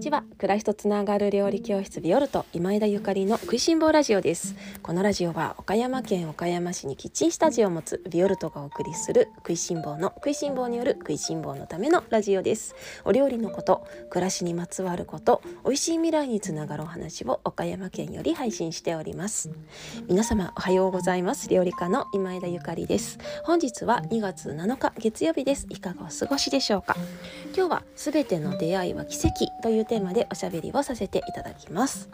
にちは暮らしとつながる料理教室ビオルト今枝ゆかりの食いしん坊ラジオです。このラジオは岡山県岡山市にキッチンスタジオを持つビオルトがお送りする食いしん坊の食いしん坊による食いしん坊のためのラジオです。お料理のこと暮らしにまつわること美味しい未来につながるお話を岡山県より配信しております。皆様おはようございます。料理家の今枝ゆかりです。本日は2月7日月曜日です。いかがお過ごしでしょうか？今日はすべての出会いは奇跡というテーマでおしゃべりをさせていただきます。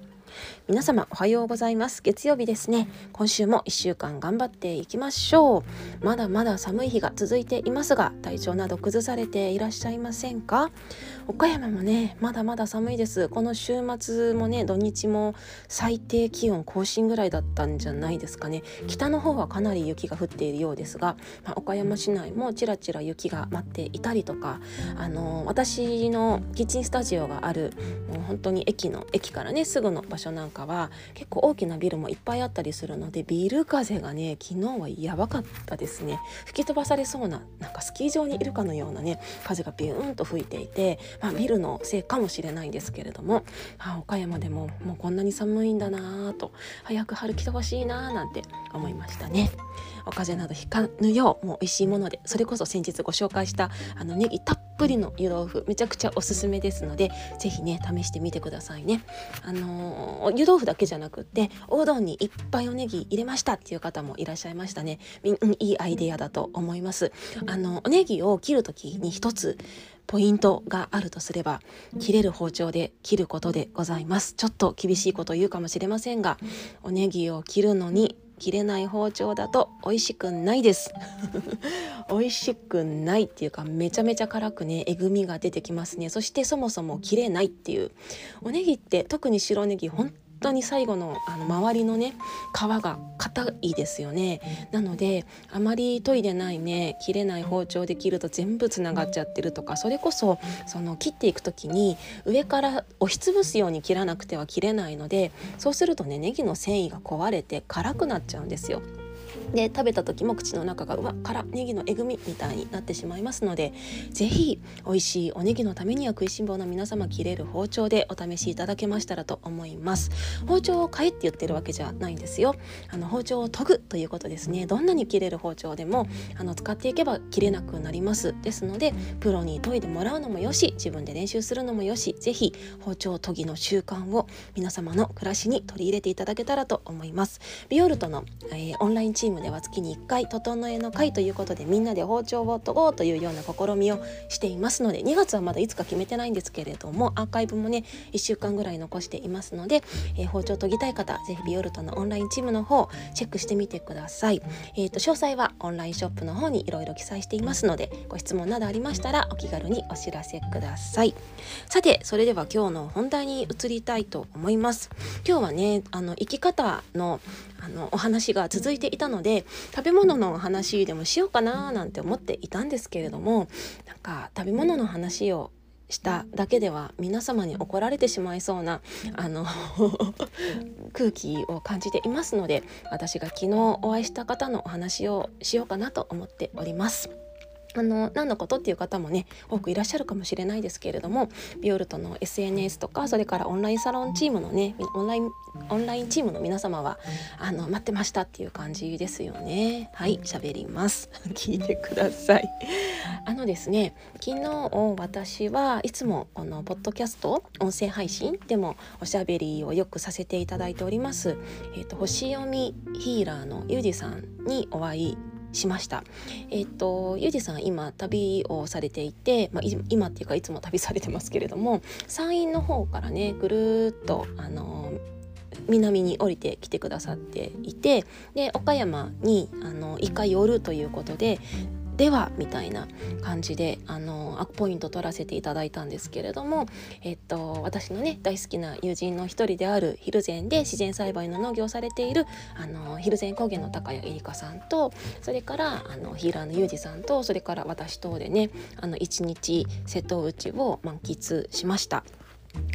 皆様おはようございます。月曜日ですね。今週も1週間頑張っていきましょう。まだまだ寒い日が続いていますが体調など崩されていらっしゃいませんか？岡山もねまだまだ寒いです。この週末もね土日も最低気温更新ぐらいだったんじゃないですかね。北の方はかなり雪が降っているようですが、まあ、岡山市内もちらちら雪が舞っていたりとかあの私のキッチンスタジオがあるもう本当に駅の駅からねすぐの場所なんかは結構大きなビルもいっぱいあったりするのでビル風がね昨日はやばかったですね吹き飛ばされそうななんかスキー場にいるかのようなね風がビューンと吹いていてまあ、ビルのせいかもしれないんですけれども、あ、岡山でももうこんなに寒いんだなと早く春来てほしいななんて思いましたね。お風邪などひかぬようもう美味しいものでそれこそ先日ご紹介したあのネギたっぷりの湯豆腐めちゃくちゃおすすめですので是非ね試してみてくださいね。あのー、湯豆腐だけじゃなくっておうどんにいっぱいおネギ入れましたっていう方もいらっしゃいましたね。いいアイデアだと思います。あのおネギを切る時に一つポイントがあるとすれば切れる包丁で切ることでございますちょっと厳しいこと言うかもしれませんがおネギを切るのに切れない包丁だと美味しくないです。美味しくないっていうかめちゃめちゃ辛くねえぐみが出てきますね。そしてそもそも切れないっていう。おネギって特に白ネギ本当に最後のあの周りのね皮が硬いですよねなのであまり研いでないね切れない包丁で切ると全部つながっちゃってるとかそれこそその切っていく時に上から押しつぶすように切らなくては切れないのでそうするとねネギの繊維が壊れて辛くなっちゃうんですよ。で食べた時も口の中がうわ辛ネギのえぐみみたいになってしまいますので是非美味しいおネギのためには食いしん坊の皆様切れる包丁でお試しいただけましたらと思います。包丁を買えって言ってるわけじゃないんですよ。あの包丁を研ぐということですねどんなに切れる包丁でもあの使っていけば切れなくなります。ですのでプロに研いでもらうのもよし自分で練習するのもよし是非包丁研ぎの習慣を皆様の暮らしに取り入れていただけたらと思います。ビオルトの、えー、オンラインチームムでは月に1回整えの会ということでみんなで包丁を研ごうというような試みをしていますので2月はまだいつか決めてないんですけれどもアーカイブもね1週間ぐらい残していますので、えー、包丁研ぎたい方是非ビオルトのオンラインチームの方チェックしてみてください、えーと、詳細はオンラインショップの方にいろいろ記載していますのでご質問などありましたらお気軽にお知らせください。さてそれでは今日の本題に移りたいと思います。今日はねあの生き方のあのお話が続いていたので食べ物のお話でもしようかななんて思っていたんですけれどもなんか食べ物の話をしただけでは皆様に怒られてしまいそうなあの 空気を感じていますので私が昨日お会いした方のお話をしようかなと思っております。あの何のことっていう方もね多くいらっしゃるかもしれないですけれどもビオルトの SNS とかそれからオンラインサロンチームのねオンラインオンラインチームの皆様はあの待ってましたっていう感じですよね。はい喋ります。聞いてください。あのですね昨日私はいつもこのポッドキャスト音声配信でもおしゃべりをよくさせていただいております。えっ、ー、と星読みヒーラーのゆうじさんにお会いしました。えっ、とゆうじさん今旅をされていて、まあ、今っていうかいつも旅されてますけれども山陰の方からねぐるっとあの南に降りてきてくださっていてで岡山にあの一回寄るということでではみたいな感じであのアポイント取らせていただいたんですけれども、えっと、私のね大好きな友人の一人である蒜山で自然栽培の農業をされているあの蒜山高原の高谷えりかさんとそれからあのヒーラーのユージさんとそれから私とでねあの一日瀬戸内を満喫しました。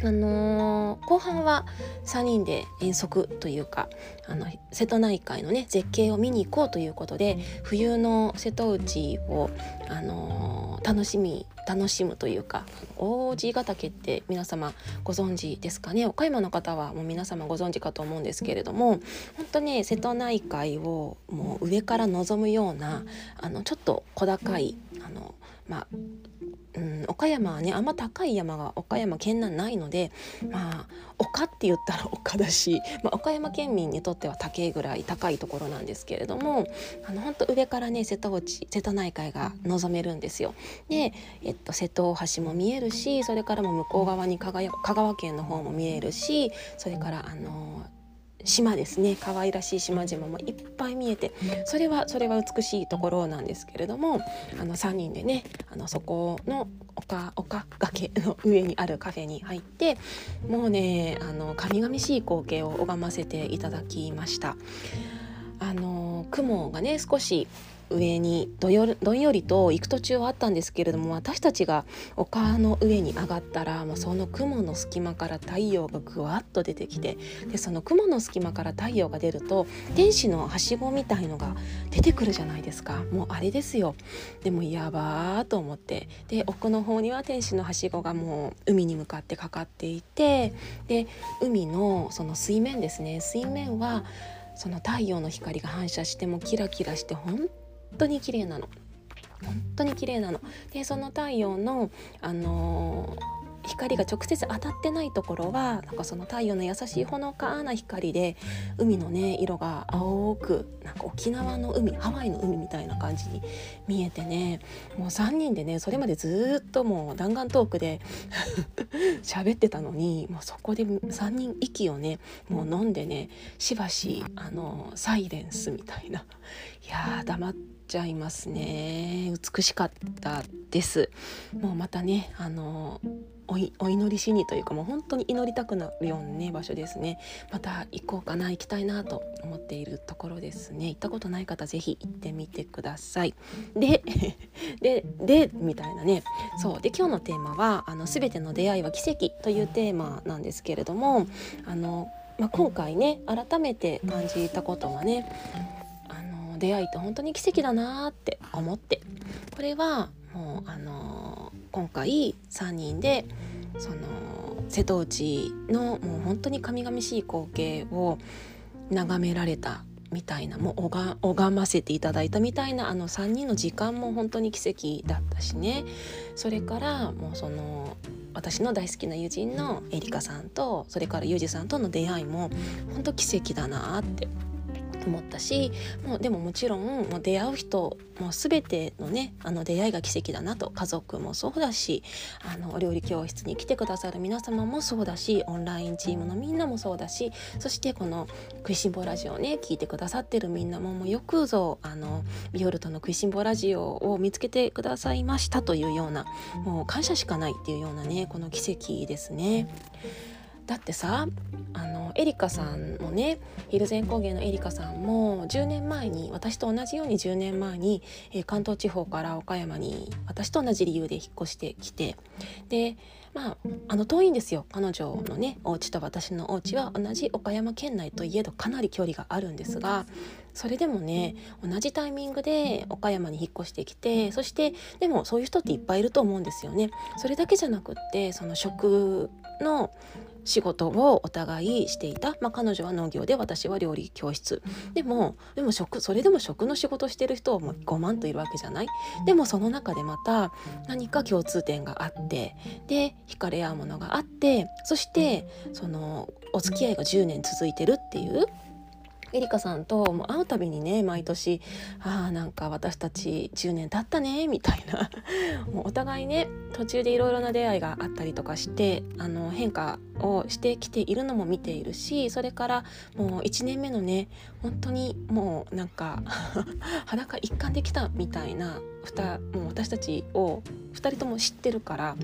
あのー、後半は3人で遠足というかあの瀬戸内海のね絶景を見に行こうということで冬の瀬戸内を、あのー、楽しみ楽しむというか王子ヶ岳って皆様ご存知ですかね？岡山の方はもう皆様ご存知かと思うんですけれども本当ね瀬戸内海をもう上から望むようなあのちょっと小高いあのまあうん、岡山はねあんま高い山が岡山県内ないのでまあ丘って言ったら丘だし、まあ、岡山県民にとっては高いぐらい高いところなんですけれどもあの本当上からね瀬戸内瀬戸内海が望めるんですよ。で、えっと、瀬戸大橋も見えるしそれからも向こう側に香川県の方も見えるしそれからあの島ですね可愛らしい島々もいっぱい見えてそれはそれは美しいところなんですけれどもあの3人でねあのそこの丘丘崖の上にあるカフェに入ってもうねあの神々しい光景を拝ませていただきました。あの雲がね少し上にどよどんよりと行く途中はあったんですけれども私たちが丘の上に上がったらもうその雲の隙間から太陽がぐわっと出てきてでその雲の隙間から太陽が出ると天使のはしごみたいのが出てくるじゃないですか。もうあれですよ。でもやばーと思って。で奥の方には天使のはしごがもう海に向かってかかっていてで海のその水面ですね。水面はその太陽の光が反射してもキラキラして本当に綺麗なの。本当に綺麗なの。でその太陽のあのー光が直接当たってないところはなんかその太陽の優しいほのかな光で海のね色が青くなんか沖縄の海ハワイの海みたいな感じに見えてねもう3人でねそれまでずっともう弾丸トークで 喋ってたのにもうそこで3人息をねもう飲んでねしばしあのサイレンスみたいな。いや黙ってちゃいますね。美しかったです。もうまたねあのお祈りしにというかもう本当に祈りたくなるようなね場所ですね。また行こうかな行きたいなと思っているところですね。行ったことない方是非行ってみてください。でででみたいなね。そう。で今日のテーマはあの全ての出会いは奇跡というテーマなんですけれどもあのまあ、今回ね改めて感じたことはね出会いって本当に奇跡だなって思って。これはもうあの今回3人でその瀬戸内のもう本当に神々しい光景を眺められたみたいなもう拝ませていただいたみたいなあの3人の時間も本当に奇跡だったしね。それからもうその私の大好きな友人のエリカさんとそれからユージさんとの出会いも本当奇跡だなって思ったしもうでももちろんもう出会う人もう全てのねあの出会いが奇跡だなと家族もそうだしあのお料理教室に来てくださる皆様もそうだしオンラインチームのみんなもそうだしそしてこの「食いしん坊ラジオ」をね聞いてくださってるみんなももうよくぞあのビオルトの「食いしん坊ラジオ」を見つけてくださいましたというようなもう感謝しかないっていうようなねこの奇跡ですね。だってさあのエリカさんもねヒルゼン工芸のエリカさんも10年前に私と同じように10年前に、えー、関東地方から岡山に私と同じ理由で引っ越してきてでまああの遠いんですよ彼女のねお家と私のお家は同じ岡山県内といえどかなり距離があるんですがそれでもね同じタイミングで岡山に引っ越してきてそしてでもそういう人っていっぱいいると思うんですよね。それだけじゃなくってその食の仕事をお互いしていた、まあ、彼女は農業で私は料理教室。でもでも食それでも食の仕事してる人はもう5万といるわけじゃない。でもその中でまた何か共通点があって。で惹かれ合うものがあって。そしてそのお付き合いが10年続いてるっていうエリカさんともう会うたびにね毎年ああなんか私たち10年経ったねみたいな。もうお互いね途中でいろいろな出会いがあったりとかしてあの変化をしてきているのも見ているしそれからもう1年目のね本当にもうなんか 裸一貫できたみたいなもう私たちを2人とも知ってるから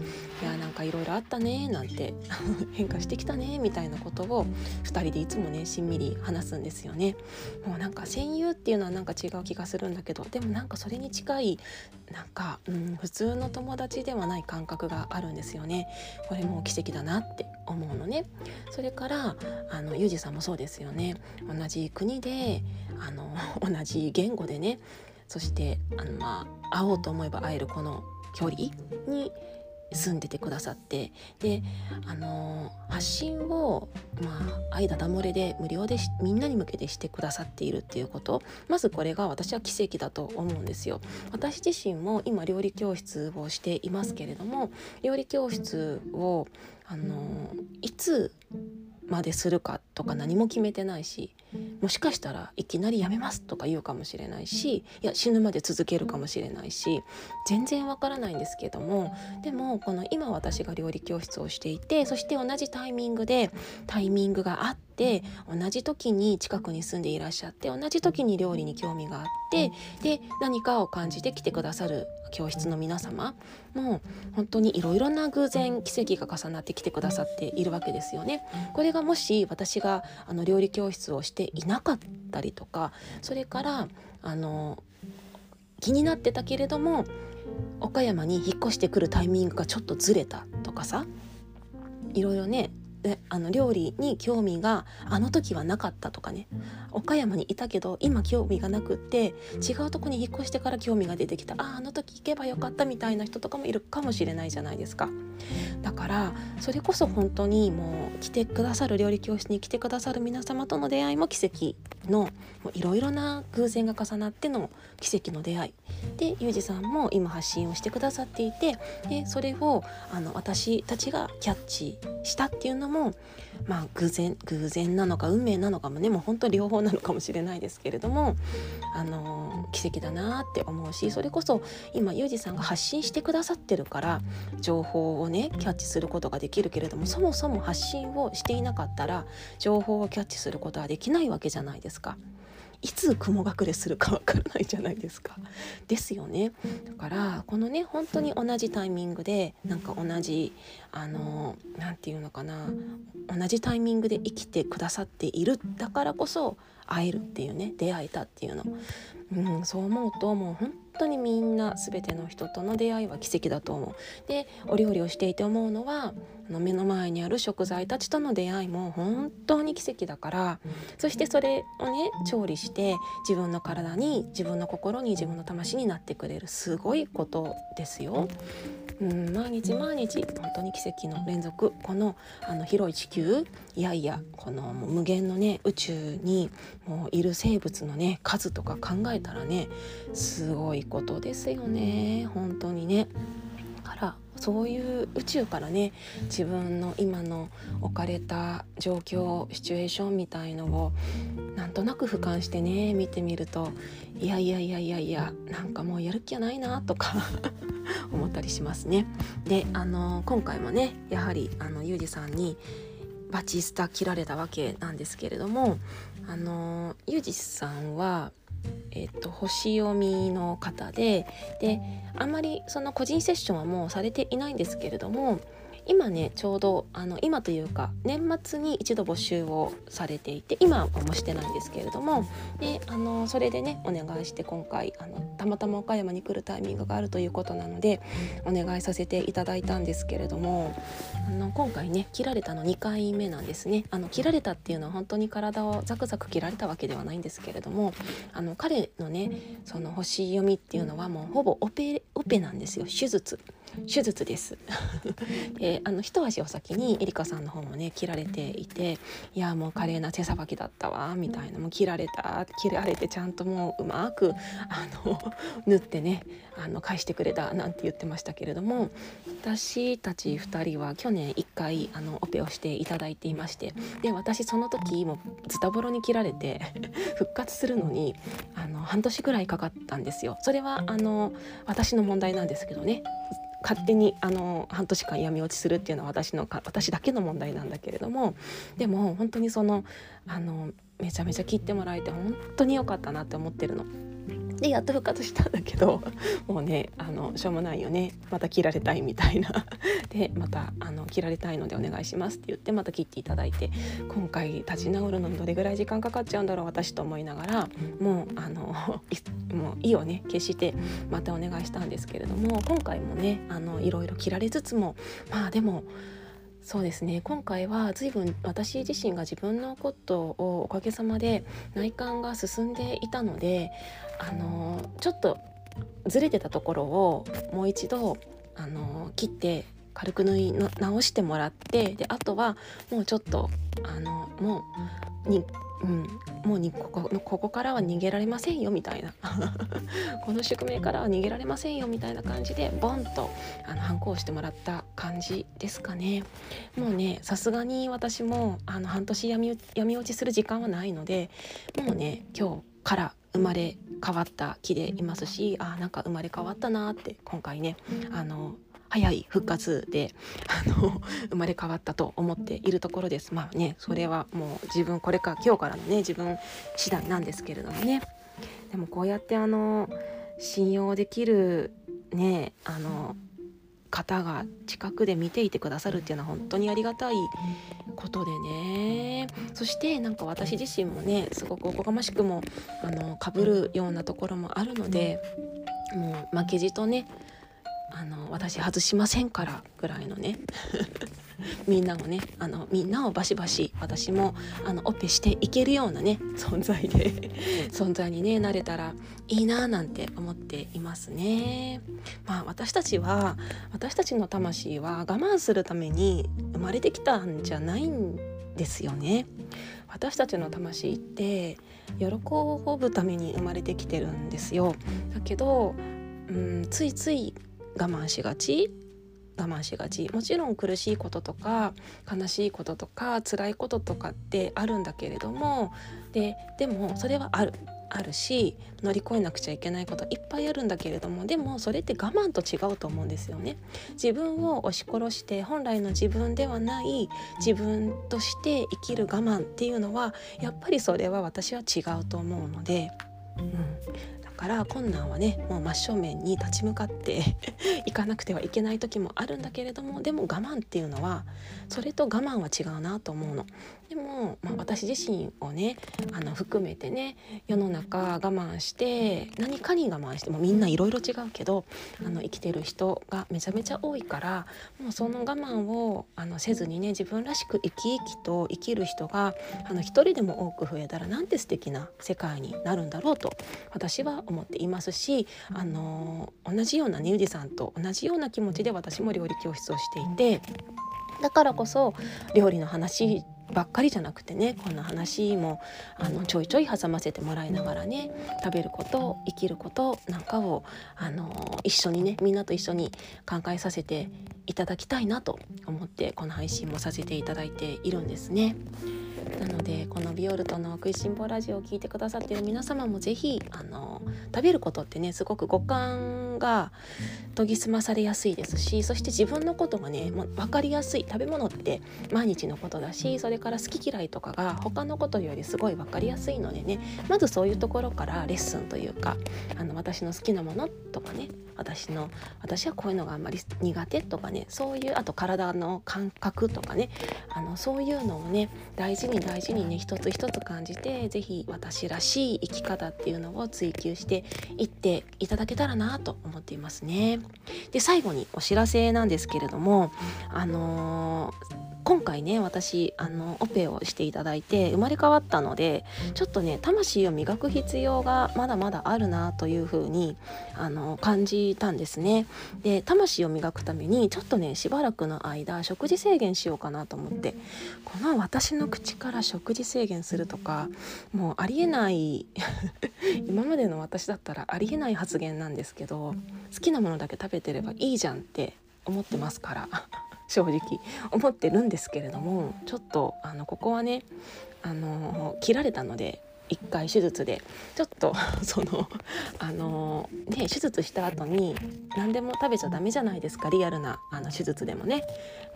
いやなんかいろいろあったねなんて 変化してきたねみたいなことを2人でいつもねしんみり話すんですよね。もうなんか戦友っていうのはなんか違う気がするんだけどでもなんかそれに近いなんか、うん、普通の友達ではない感覚があるんですよね。これも奇跡だなって思うのね。それからあのユージさんもそうですよね。同じ国であの 同じ言語でねそしてあの、まあ、会おうと思えば会えるこの距離に住んでてくださってであの発信をまあ愛だだ漏れで無料でみんなに向けてしてくださっているっていうことまずこれが私は奇跡だと思うんですよ私自身も今料理教室をしていますけれども料理教室をあのいつまでするかとか何も決めてないしもしかしたらいきなりやめますとか言うかもしれないしいや死ぬまで続けるかもしれないし全然わからないんですけどもでもこの今私が料理教室をしていてそして同じタイミングでタイミングがあって同じ時に近くに住んでいらっしゃって同じ時に料理に興味があってで何かを感じて来てくださる教室の皆様も本当にいろいろな偶然奇跡が重なってきてくださっているわけですよね。これがもし私があの料理教室をしていなかったりとかそれからあの気になってたけれども岡山に引っ越してくるタイミングがちょっとずれたとかさいろいろねあの料理に興味があの時はなかったとかね。岡山にいたけど今興味がなくって違うとこに引っ越してから興味が出てきた。ああの時行けばよかったみたいな人とかもいるかもしれないじゃないですか。だからそれこそ本当にもう来てくださる料理教室に来てくださる皆様との出会いも奇跡のいろいろな偶然が重なっての奇跡の出会いでユージさんも今発信をしてくださっていてでそれをあの私たちがキャッチしたっていうのもまあ偶然偶然なのか運命なのかもねもう本当両方なのかもしれないですけれどもあの奇跡だなって思うしそれこそ今ユージさんが発信してくださってるから情報をねキャッチすることができるけれどもそもそも発信をしていなかったら情報をキャッチすることはできないわけじゃないですか。いつ雲隠れするかわからないじゃないですか。ですよね。だからこのね本当に同じタイミングでなんか同じあの何て言うのかな同じタイミングで生きてくださっているだからこそ会えるっていうね出会えたっていうの、うん、そう思うともう本当にみんな全ての人との出会いは奇跡だと思う。でお料理をしていて思うのはあの目の前にある食材たちとの出会いも本当に奇跡だからそしてそれをね調理して自分の体に自分の心に自分の魂になってくれるすごいことですよ。うん、毎日毎日本当に奇跡の連続。このあの広い地球いやいやこの無限のね宇宙にもういる生物のね数とか考えたらねすごいことですよね。本当にね。からそういう宇宙からね自分の今の置かれた状況シチュエーションみたいのをなんとなく俯瞰してね見てみるといやいやいやいやいやなんかもうやる気はないなとか 思ったりしますね。であの今回もねやはりあのユージさんにバチスタ切られたわけなんですけれどもあのユージさんはえっと、星読みの方でであんまりその個人セッションはもうされていないんですけれども今ねちょうどあの今というか年末に一度募集をされていて今はもしてないんですけれどもであのそれでねお願いして今回あのたまたま岡山に来るタイミングがあるということなのでお願いさせていただいたんですけれどもあの今回ね切られたの2回目なんですね。あの切られたっていうのは本当に体をザクザク切られたわけではないんですけれどもあの彼のねその星読みっていうのはもうほぼオペオペなんですよ手術。手術です。えあの一足お先にエリカさんの方もね切られていていやもう華麗な手さばきだったわみたいなもう切られた切られてちゃんともううまくあの縫ってねあの返してくれたなんて言ってましたけれども私たち2人は去年1回あのオペをしていただいていましてで私その時もズタボロに切られて 復活するのにあの半年ぐらいかかったんですよ。それはあの私の問題なんですけどね勝手にあの半年間闇落ちするっていうのは私のか私だけの問題なんだけれどもでも本当にそのあのめちゃめちゃ切ってもらえて本当に良かったなって思ってるの。でやっと復活したんだけど もうねあのしょうもないよね。また切られたいみたいな。でまたあの切られたいのでお願いしますって言ってまた切っていただいて今回立ち直るのにどれぐらい時間かかっちゃうんだろう私と思いながらもうあの もう意をね。決してまたお願いしたんですけれども今回もねあのいろいろ切られつつもまあでもそうですね。今回は随分私自身が自分のことをおかげさまで内観が進んでいたのであのちょっとずれてたところをもう一度あの切って軽く縫い直してもらってであとはもうちょっとあのもうにうん、もうにここここからは逃げられませんよみたいな。この宿命からは逃げられませんよみたいな感じでボンとあの反抗してもらった感じですかね。もうねさすがに私もあの半年闇闇落ちする時間はないのでもうね今日から生まれ変わった木でいますしあなんか生まれ変わったなって今回ねあの早い復活であの 生まれ変わったと思っているところです。まあねそれはもう自分これか今日からのね自分次第なんですけれどもね。でもこうやってあの信用できるねあの方が近くで見ていてくださるっていうのは本当にありがたいことでね。そしてなんか私自身もねすごくおこがましくもあのかぶるようなところもあるのでもう負けじとねあの私外しませんからぐらいのね みんなもねあのみんなをバシバシ私もあのオペしていけるようなね存在で存在にねなれたらいいななんて思っていますね。まあ私たちは私たちの魂は我慢するために生まれてきたんじゃないんですよね。私たちの魂って喜ぶために生まれてきてるんですよ。だけど、うん、ついつい我慢しがち？我慢しがち。もちろん苦しいこととか悲しいこととか辛いこととかってあるんだけれどもででもそれはある。あるし乗り越えなくちゃいけないこといっぱいあるんだけれどもでもそれって我慢と違うと思うんですよね。自分を押し殺して本来の自分ではない自分として生きる我慢っていうのはやっぱりそれは私は違うと思うので、うん、から困難はねもう真正面に立ち向かって いかなくてはいけない時もあるんだけれどもでも我慢っていうのはそれと我慢は違うなと思うの。でも、まあ、私自身をねあの含めてね世の中我慢して何かに我慢してもみんないろいろ違うけどあの生きてる人がめちゃめちゃ多いからもうその我慢をあのせずにね自分らしく生き生きと生きる人があの一人でも多く増えたらなんて素敵な世界になるんだろうと私は思っていますしあの同じようなねゆじさんと同じような気持ちで私も料理教室をしていてだからこそ料理の話ばっかりじゃなくてねこんな話もあのちょいちょい挟ませてもらいながらね食べること生きることなんかをあの一緒にねみんなと一緒に考えさせていただきたいなと思ってこの配信もさせていただいているんですね。なのでこのビオルトの食いしん坊ラジオを聴いてくださっている皆様も是非あの食べることってねすごく五感が研ぎ澄まされやすいですしそして自分のことがねもう分かりやすい食べ物って毎日のことだしそれから好き嫌いとかが他のことよりすごい分かりやすいのでねまずそういうところからレッスンというかあの私の好きなものとかね私の私はこういうのがあんまり苦手とかねそういうあと体の感覚とかねあのそういうのをね大事に大事にね一つ一つ感じて是非私らしい生き方っていうのを追求していっていただけたらなと思っていますね。で最後にお知らせなんですけれどもあのー今回ね私あのオペをしていただいて生まれ変わったのでちょっとね魂を磨く必要がまだまだあるなというふうにあの感じたんですね。で魂を磨くためにちょっとねしばらくの間食事制限しようかなと思ってこの私の口から食事制限するとかもうありえない 今までの私だったらありえない発言なんですけど好きなものだけ食べてればいいじゃんって思ってますから。正直思ってるんですけれどもちょっとあのここはねあの切られたので1回手術でちょっと そのあのね手術した後に何でも食べちゃダメじゃないですかリアルなあの手術でもね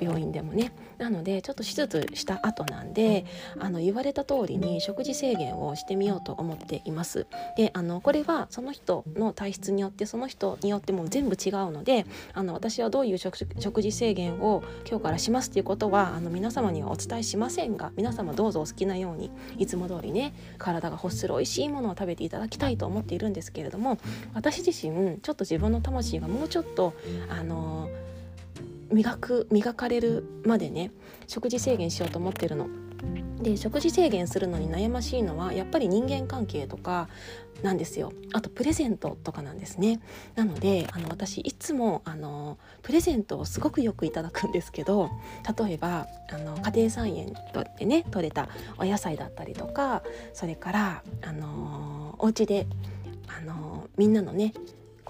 病院でもね。なのでちょっと手術した後なんであの言われた通りに食事制限をしてみようと思っています。であのこれはその人の体質によってその人によっても全部違うのであの私はどういう食事制限を今日からしますっていうことはあの皆様にはお伝えしませんが皆様どうぞお好きなようにいつも通りね体が欲する美味しいものを食べていただきたいと思っているんですけれども私自身ちょっと自分の魂がもうちょっとあの磨く磨かれるまでね食事制限しようと思ってるの。で食事制限するのに悩ましいのはやっぱり人間関係とかなんですよ。あとプレゼントとかなんですね。なのであの私いつもあのプレゼントをすごくよくいただくんですけど例えばあの家庭菜園でね取れたお野菜だったりとかそれからあのお家であのみんなのね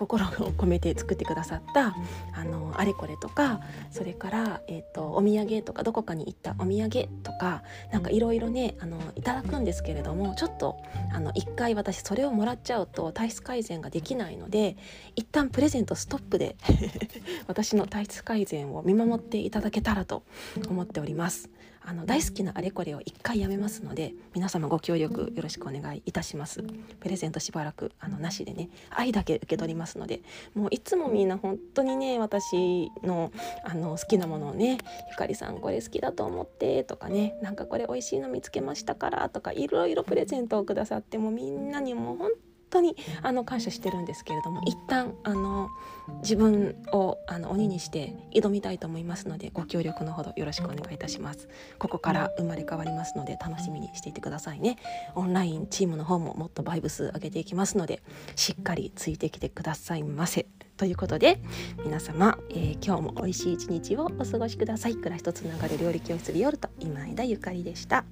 心を込めて作ってくださったあのあれこれとかそれから、えーと、お土産とかどこかに行ったお土産とかなんかいろいろねあのいただくんですけれどもちょっとあの一回私それをもらっちゃうと体質改善ができないので一旦プレゼントストップで 私の体質改善を見守っていただけたらと思っております。あの大好きなあれこれを一回やめますので皆様ご協力よろしくお願いいたします。プレゼントしばらくあのなしでね愛だけ受け取りますのでもういつもみんな本当にね私のあの好きなものをねゆかりさんこれ好きだと思ってとかねなんかこれ美味しいの見つけましたからとかいろいろプレゼントをくださってもみんなにもう本当にあの感謝してるんですけれども一旦あの自分をあの鬼にして挑みたいと思いますのでご協力のほどよろしくお願いいたします。ここから生まれ変わりますので楽しみにしていてくださいね。オンラインチームの方ももっとバイブス上げていきますのでしっかりついてきてくださいませ。ということで皆様、えー、今日も美味しい一日をお過ごしください。暮らしとつながる料理教室ビオルト今枝ゆかりでした。